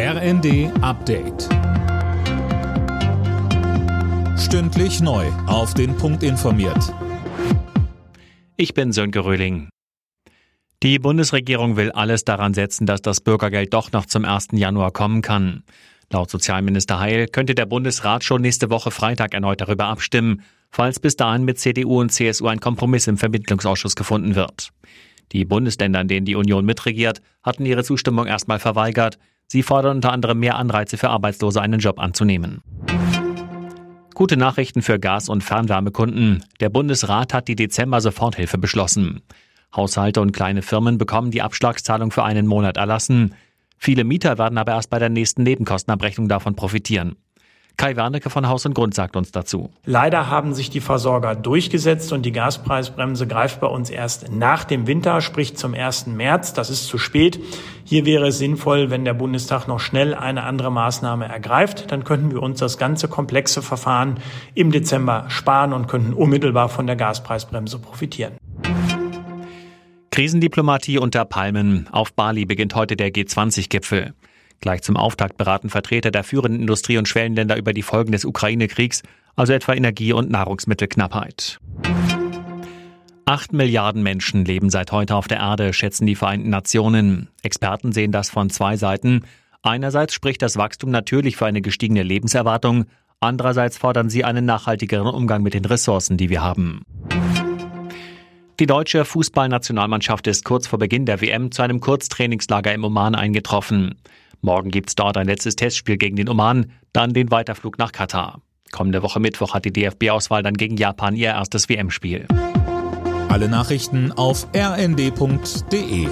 RND Update. Stündlich neu. Auf den Punkt informiert. Ich bin Sönke Röhling. Die Bundesregierung will alles daran setzen, dass das Bürgergeld doch noch zum 1. Januar kommen kann. Laut Sozialminister Heil könnte der Bundesrat schon nächste Woche Freitag erneut darüber abstimmen, falls bis dahin mit CDU und CSU ein Kompromiss im Vermittlungsausschuss gefunden wird. Die Bundesländer, in denen die Union mitregiert, hatten ihre Zustimmung erstmal verweigert. Sie fordern unter anderem mehr Anreize für Arbeitslose, einen Job anzunehmen. Gute Nachrichten für Gas- und Fernwärmekunden. Der Bundesrat hat die Dezember-Soforthilfe beschlossen. Haushalte und kleine Firmen bekommen die Abschlagszahlung für einen Monat erlassen. Viele Mieter werden aber erst bei der nächsten Nebenkostenabrechnung davon profitieren. Kai Wernicke von Haus und Grund sagt uns dazu. Leider haben sich die Versorger durchgesetzt und die Gaspreisbremse greift bei uns erst nach dem Winter, sprich zum 1. März. Das ist zu spät. Hier wäre es sinnvoll, wenn der Bundestag noch schnell eine andere Maßnahme ergreift. Dann könnten wir uns das ganze komplexe Verfahren im Dezember sparen und könnten unmittelbar von der Gaspreisbremse profitieren. Krisendiplomatie unter Palmen. Auf Bali beginnt heute der G20-Gipfel. Gleich zum Auftakt beraten Vertreter der führenden Industrie- und Schwellenländer über die Folgen des Ukraine-Kriegs, also etwa Energie- und Nahrungsmittelknappheit. Acht Milliarden Menschen leben seit heute auf der Erde, schätzen die Vereinten Nationen. Experten sehen das von zwei Seiten. Einerseits spricht das Wachstum natürlich für eine gestiegene Lebenserwartung, andererseits fordern sie einen nachhaltigeren Umgang mit den Ressourcen, die wir haben. Die deutsche Fußballnationalmannschaft ist kurz vor Beginn der WM zu einem Kurztrainingslager im Oman eingetroffen. Morgen gibt's dort ein letztes Testspiel gegen den Oman, dann den Weiterflug nach Katar. Kommende Woche Mittwoch hat die DFB-Auswahl dann gegen Japan ihr erstes WM-Spiel. Alle Nachrichten auf rnd.de